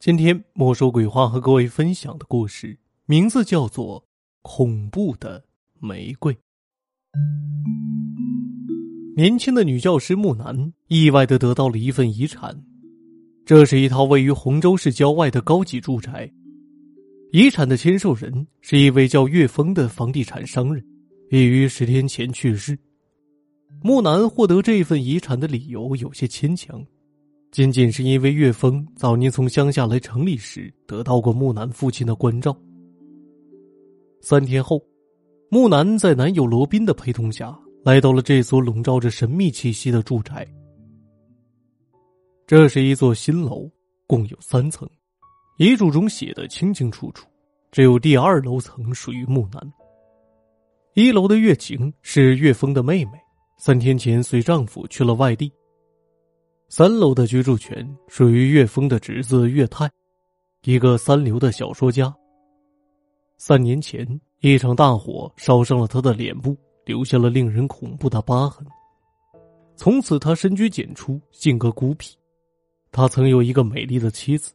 今天莫说鬼话和各位分享的故事名字叫做《恐怖的玫瑰》。年轻的女教师木南意外的得到了一份遗产，这是一套位于洪州市郊外的高级住宅。遗产的签受人是一位叫岳峰的房地产商人，已于十天前去世。木南获得这份遗产的理由有些牵强。仅仅是因为岳峰早年从乡下来城里时得到过木南父亲的关照。三天后，木南在男友罗宾的陪同下来到了这所笼罩着神秘气息的住宅。这是一座新楼，共有三层，遗嘱中写的清清楚楚，只有第二楼层属于木南。一楼的月晴是岳峰的妹妹，三天前随丈夫去了外地。三楼的居住权属于岳峰的侄子岳泰，一个三流的小说家。三年前，一场大火烧伤了他的脸部，留下了令人恐怖的疤痕。从此，他深居简出，性格孤僻。他曾有一个美丽的妻子，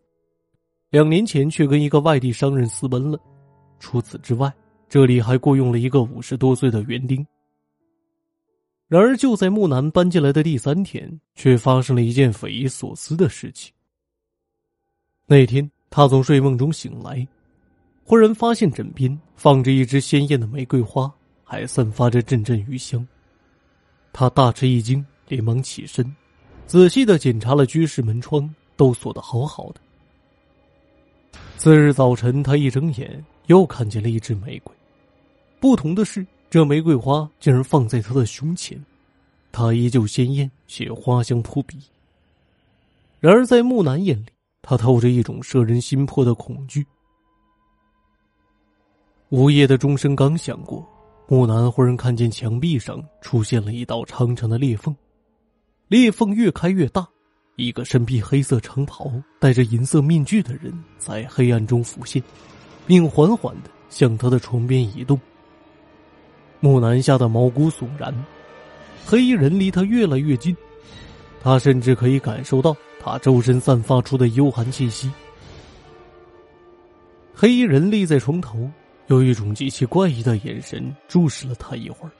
两年前却跟一个外地商人私奔了。除此之外，这里还雇佣了一个五十多岁的园丁。然而，就在木南搬进来的第三天，却发生了一件匪夷所思的事情。那天，他从睡梦中醒来，忽然发现枕边放着一支鲜艳的玫瑰花，还散发着阵阵余香。他大吃一惊，连忙起身，仔细的检查了居室门窗，都锁得好好的。次日早晨，他一睁眼，又看见了一支玫瑰，不同的是。这玫瑰花竟然放在他的胸前，它依旧鲜艳，且花香扑鼻。然而在木南眼里，他透着一种摄人心魄的恐惧。午夜的钟声刚响过，木南忽然看见墙壁上出现了一道长长的裂缝，裂缝越开越大，一个身披黑色长袍、戴着银色面具的人在黑暗中浮现，并缓缓的向他的床边移动。木南吓得毛骨悚然，黑衣人离他越来越近，他甚至可以感受到他周身散发出的幽寒气息。黑衣人立在床头，用一种极其怪异的眼神注视了他一会儿，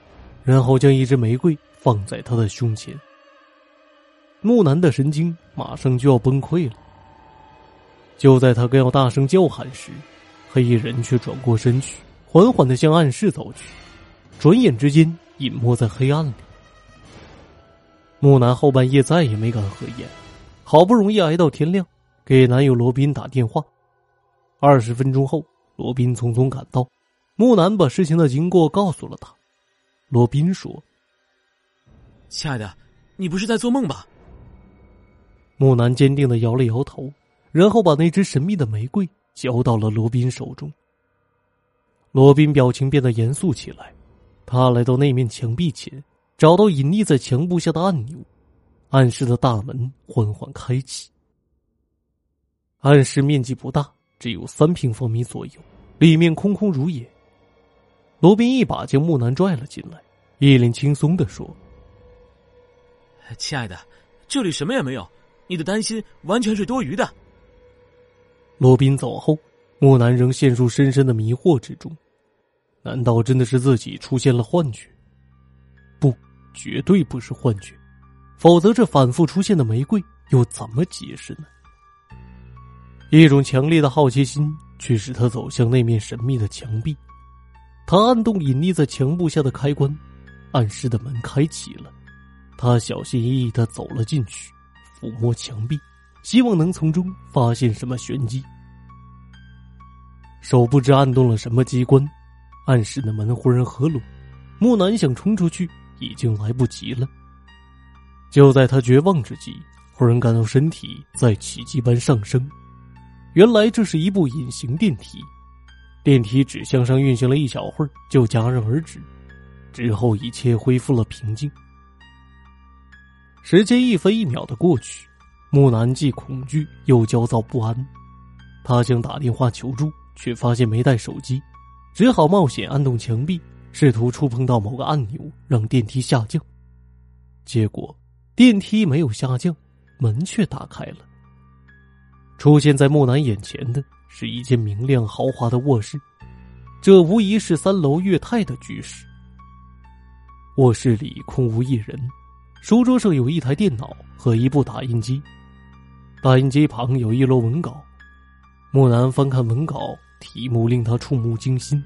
然后将一支玫瑰放在他的胸前。木南的神经马上就要崩溃了。就在他刚要大声叫喊时，黑衣人却转过身去，缓缓的向暗室走去。转眼之间，隐没在黑暗里。木南后半夜再也没敢合眼，好不容易挨到天亮，给男友罗宾打电话。二十分钟后，罗宾匆匆赶到，木南把事情的经过告诉了他。罗宾说：“亲爱的，你不是在做梦吧？”木南坚定的摇了摇头，然后把那只神秘的玫瑰交到了罗宾手中。罗宾表情变得严肃起来。他来到那面墙壁前，找到隐匿在墙布下的按钮，暗室的大门缓缓开启。暗室面积不大，只有三平方米左右，里面空空如也。罗宾一把将木南拽了进来，一脸轻松的说：“亲爱的，这里什么也没有，你的担心完全是多余的。”罗宾走后，木南仍陷入深深的迷惑之中。难道真的是自己出现了幻觉？不，绝对不是幻觉，否则这反复出现的玫瑰又怎么解释呢？一种强烈的好奇心驱使他走向那面神秘的墙壁，他按动隐匿在墙布下的开关，暗室的门开启了，他小心翼翼的走了进去，抚摸墙壁，希望能从中发现什么玄机。手不知按动了什么机关。暗室的门忽然合拢，木南想冲出去，已经来不及了。就在他绝望之际，忽然感到身体在奇迹般上升。原来这是一部隐形电梯，电梯只向上运行了一小会儿，就戛然而止。之后一切恢复了平静。时间一分一秒的过去，木南既恐惧又焦躁不安。他想打电话求助，却发现没带手机。只好冒险按动墙壁，试图触碰到某个按钮，让电梯下降。结果，电梯没有下降，门却打开了。出现在木南眼前的是一间明亮豪华的卧室，这无疑是三楼岳泰的居室。卧室里空无一人，书桌上有一台电脑和一部打印机，打印机旁有一摞文稿。木南翻看文稿，题目令他触目惊心，《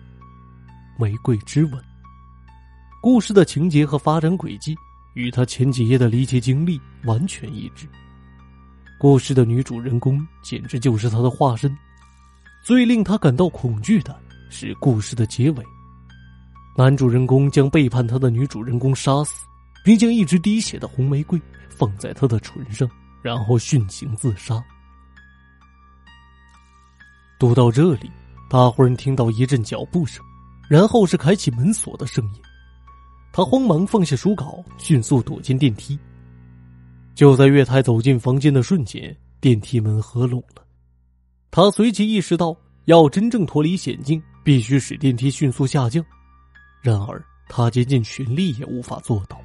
玫瑰之吻》。故事的情节和发展轨迹与他前几页的离奇经历完全一致。故事的女主人公简直就是他的化身。最令他感到恐惧的是故事的结尾。男主人公将背叛他的女主人公杀死，并将一直滴血的红玫瑰放在他的唇上，然后殉情自杀。读到这里，他忽然听到一阵脚步声，然后是开启门锁的声音。他慌忙放下书稿，迅速躲进电梯。就在月台走进房间的瞬间，电梯门合拢了。他随即意识到，要真正脱离险境，必须使电梯迅速下降。然而，他竭尽全力也无法做到。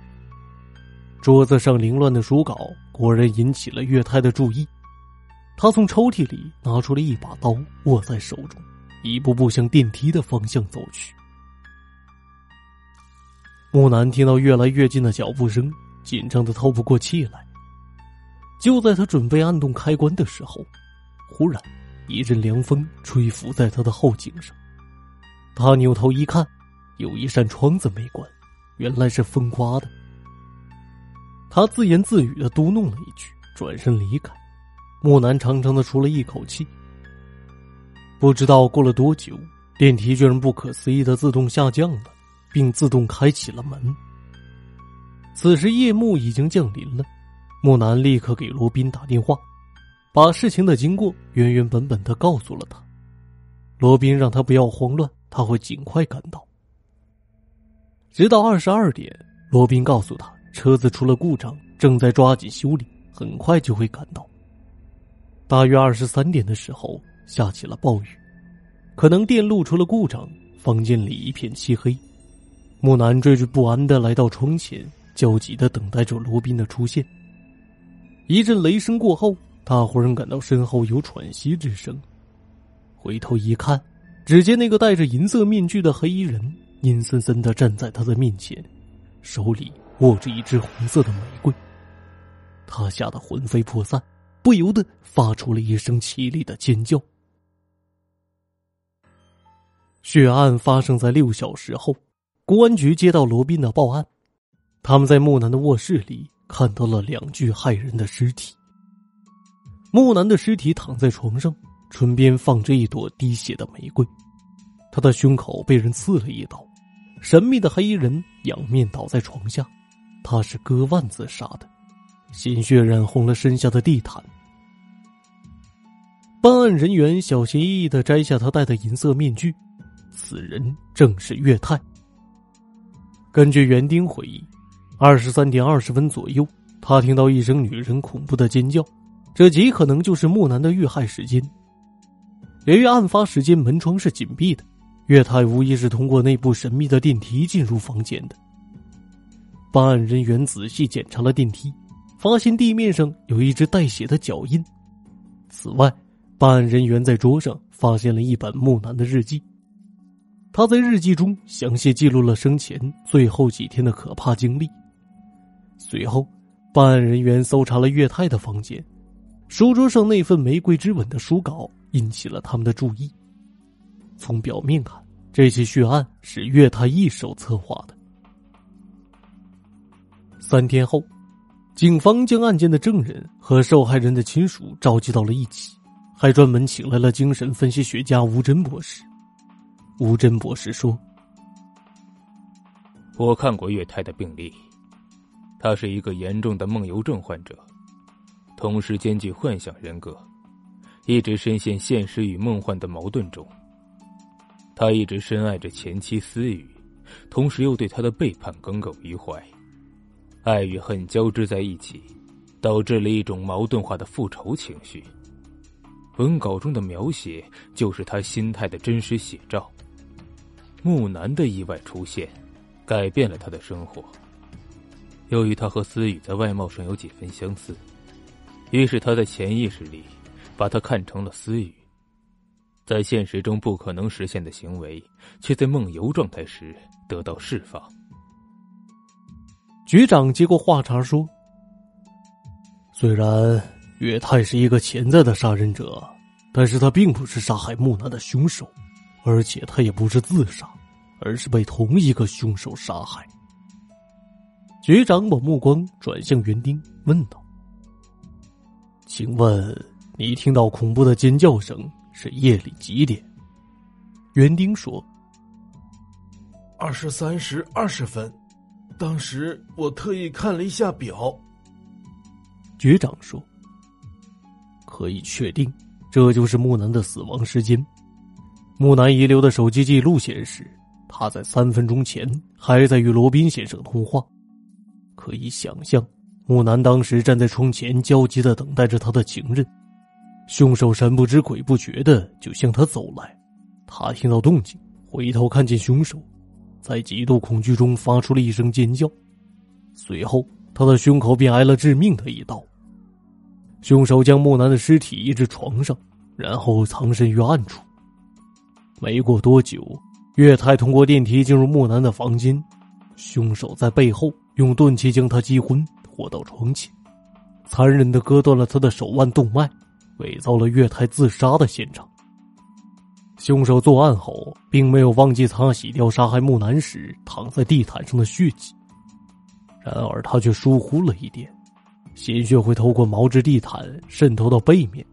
桌子上凌乱的书稿果然引起了月台的注意。他从抽屉里拿出了一把刀，握在手中，一步步向电梯的方向走去。木南听到越来越近的脚步声，紧张的透不过气来。就在他准备按动开关的时候，忽然一阵凉风吹拂在他的后颈上。他扭头一看，有一扇窗子没关，原来是风刮的。他自言自语的嘟哝了一句，转身离开。木南长长的出了一口气。不知道过了多久，电梯居然不可思议的自动下降了，并自动开启了门。此时夜幕已经降临了。木南立刻给罗宾打电话，把事情的经过原原本本的告诉了他。罗宾让他不要慌乱，他会尽快赶到。直到二十二点，罗宾告诉他车子出了故障，正在抓紧修理，很快就会赶到。大约二十三点的时候，下起了暴雨，可能电路出了故障，房间里一片漆黑。木南惴惴不安的来到窗前，焦急的等待着罗宾的出现。一阵雷声过后，他忽然感到身后有喘息之声。回头一看，只见那个戴着银色面具的黑衣人阴森森的站在他的面前，手里握着一支红色的玫瑰。他吓得魂飞魄散，不由得发出了一声凄厉的尖叫。血案发生在六小时后，公安局接到罗宾的报案，他们在木南的卧室里。看到了两具骇人的尸体。木南的尸体躺在床上，唇边放着一朵滴血的玫瑰，他的胸口被人刺了一刀。神秘的黑衣人仰面倒在床下，他是割腕自杀的，鲜血染红了身下的地毯。办案人员小心翼翼的摘下他戴的银色面具，此人正是岳泰。根据园丁回忆。二十三点二十分左右，他听到一声女人恐怖的尖叫，这极可能就是木南的遇害时间。由于案发时间门窗是紧闭的，岳太无疑是通过那部神秘的电梯进入房间的。办案人员仔细检查了电梯，发现地面上有一只带血的脚印。此外，办案人员在桌上发现了一本木南的日记。他在日记中详细记录了生前最后几天的可怕经历。随后，办案人员搜查了岳泰的房间，书桌上那份《玫瑰之吻》的书稿引起了他们的注意。从表面看，这起血案是岳泰一手策划的。三天后，警方将案件的证人和受害人的亲属召集到了一起，还专门请来了精神分析学家吴真博士。吴真博士说：“我看过月泰的病历。”他是一个严重的梦游症患者，同时兼具幻想人格，一直深陷现实与梦幻的矛盾中。他一直深爱着前妻思雨，同时又对他的背叛耿耿于怀，爱与恨交织在一起，导致了一种矛盾化的复仇情绪。文稿中的描写就是他心态的真实写照。木南的意外出现，改变了他的生活。由于他和思雨在外貌上有几分相似，于是他在潜意识里把他看成了思雨。在现实中不可能实现的行为，却在梦游状态时得到释放。局长接过话茬说：“虽然岳太是一个潜在的杀人者，但是他并不是杀害木南的凶手，而且他也不是自杀，而是被同一个凶手杀害。”局长把目光转向园丁，问道：“请问你听到恐怖的尖叫声？”是夜里几点？园丁说：“二十三时二十分。当时我特意看了一下表。”局长说：“可以确定，这就是木南的死亡时间。木南遗留的手机记录显示，他在三分钟前还在与罗宾先生通话。可以想象，木南当时站在窗前，焦急的等待着他的情人。”凶手神不知鬼不觉的就向他走来，他听到动静，回头看见凶手，在极度恐惧中发出了一声尖叫，随后他的胸口便挨了致命的一刀。凶手将木南的尸体移至床上，然后藏身于暗处。没过多久，岳太通过电梯进入木南的房间，凶手在背后用钝器将他击昏，拖到床前，残忍的割断了他的手腕动脉。伪造了岳太自杀的现场。凶手作案后，并没有忘记擦洗掉杀害木南时躺在地毯上的血迹，然而他却疏忽了一点，鲜血会透过毛质地毯渗透到背面。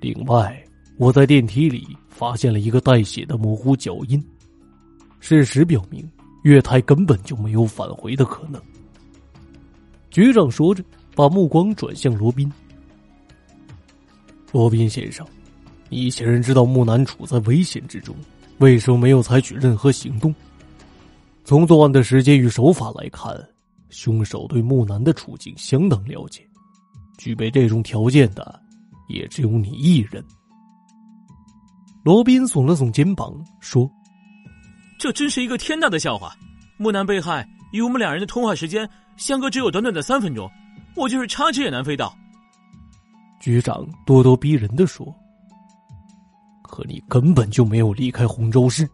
另外，我在电梯里发现了一个带血的模糊脚印，事实表明月台根本就没有返回的可能。局长说着，把目光转向罗宾。罗宾先生，你显然知道木南处在危险之中，为什么没有采取任何行动？从作案的时间与手法来看，凶手对木南的处境相当了解，具备这种条件的也只有你一人。罗宾耸了耸肩膀，说：“这真是一个天大的笑话！木南被害与我们两人的通话时间相隔只有短短的三分钟，我就是插翅也难飞到。”局长咄咄逼人的说：“可你根本就没有离开洪州市。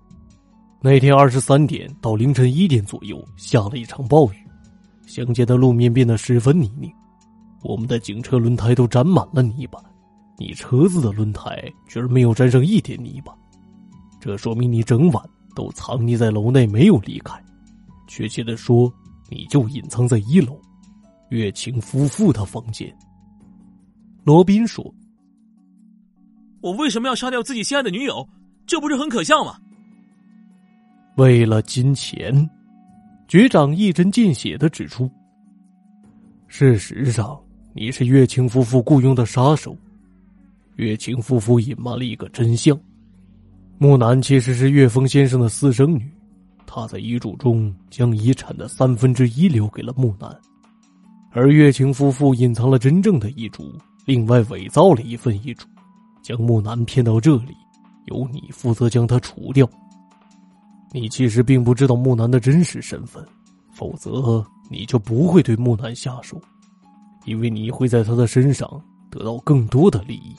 那天二十三点到凌晨一点左右下了一场暴雨，乡间的路面变得十分泥泞，我们的警车轮胎都沾满了泥巴，你车子的轮胎居然没有沾上一点泥巴。这说明你整晚都藏匿在楼内，没有离开。确切的说，你就隐藏在一楼，月清夫妇的房间。”罗宾说：“我为什么要杀掉自己心爱的女友？这不是很可笑吗？”为了金钱，局长一针见血的指出：“事实上，你是月清夫妇雇佣的杀手。岳晴夫妇隐瞒了一个真相：木南其实是岳峰先生的私生女，他在遗嘱中将遗产的三分之一留给了木南，而岳晴夫妇隐藏了真正的遗嘱。”另外伪造了一份遗嘱，将木南骗到这里，由你负责将他除掉。你其实并不知道木南的真实身份，否则你就不会对木南下手，因为你会在他的身上得到更多的利益。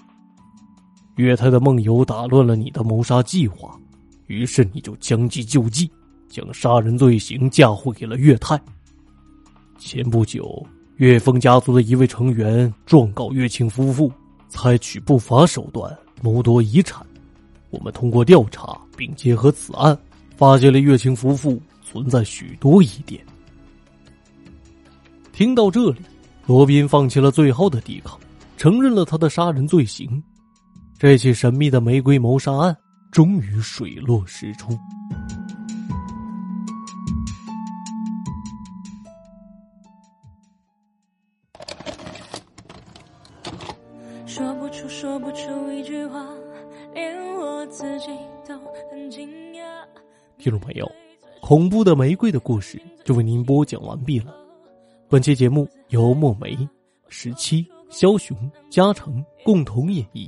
岳太的梦游打乱了你的谋杀计划，于是你就将计就计，将杀人罪行嫁祸给了岳太。前不久。岳峰家族的一位成员状告岳清夫妇采取不法手段谋夺遗产。我们通过调查并结合此案，发现了岳清夫妇存在许多疑点。听到这里，罗宾放弃了最后的抵抗，承认了他的杀人罪行。这起神秘的玫瑰谋杀案终于水落石出。说不出说不出一句话，连我自己都很惊讶。听众朋友，恐怖的玫瑰的故事就为您播讲完毕了。本期节目由墨梅、十七、枭雄、嘉诚共同演绎，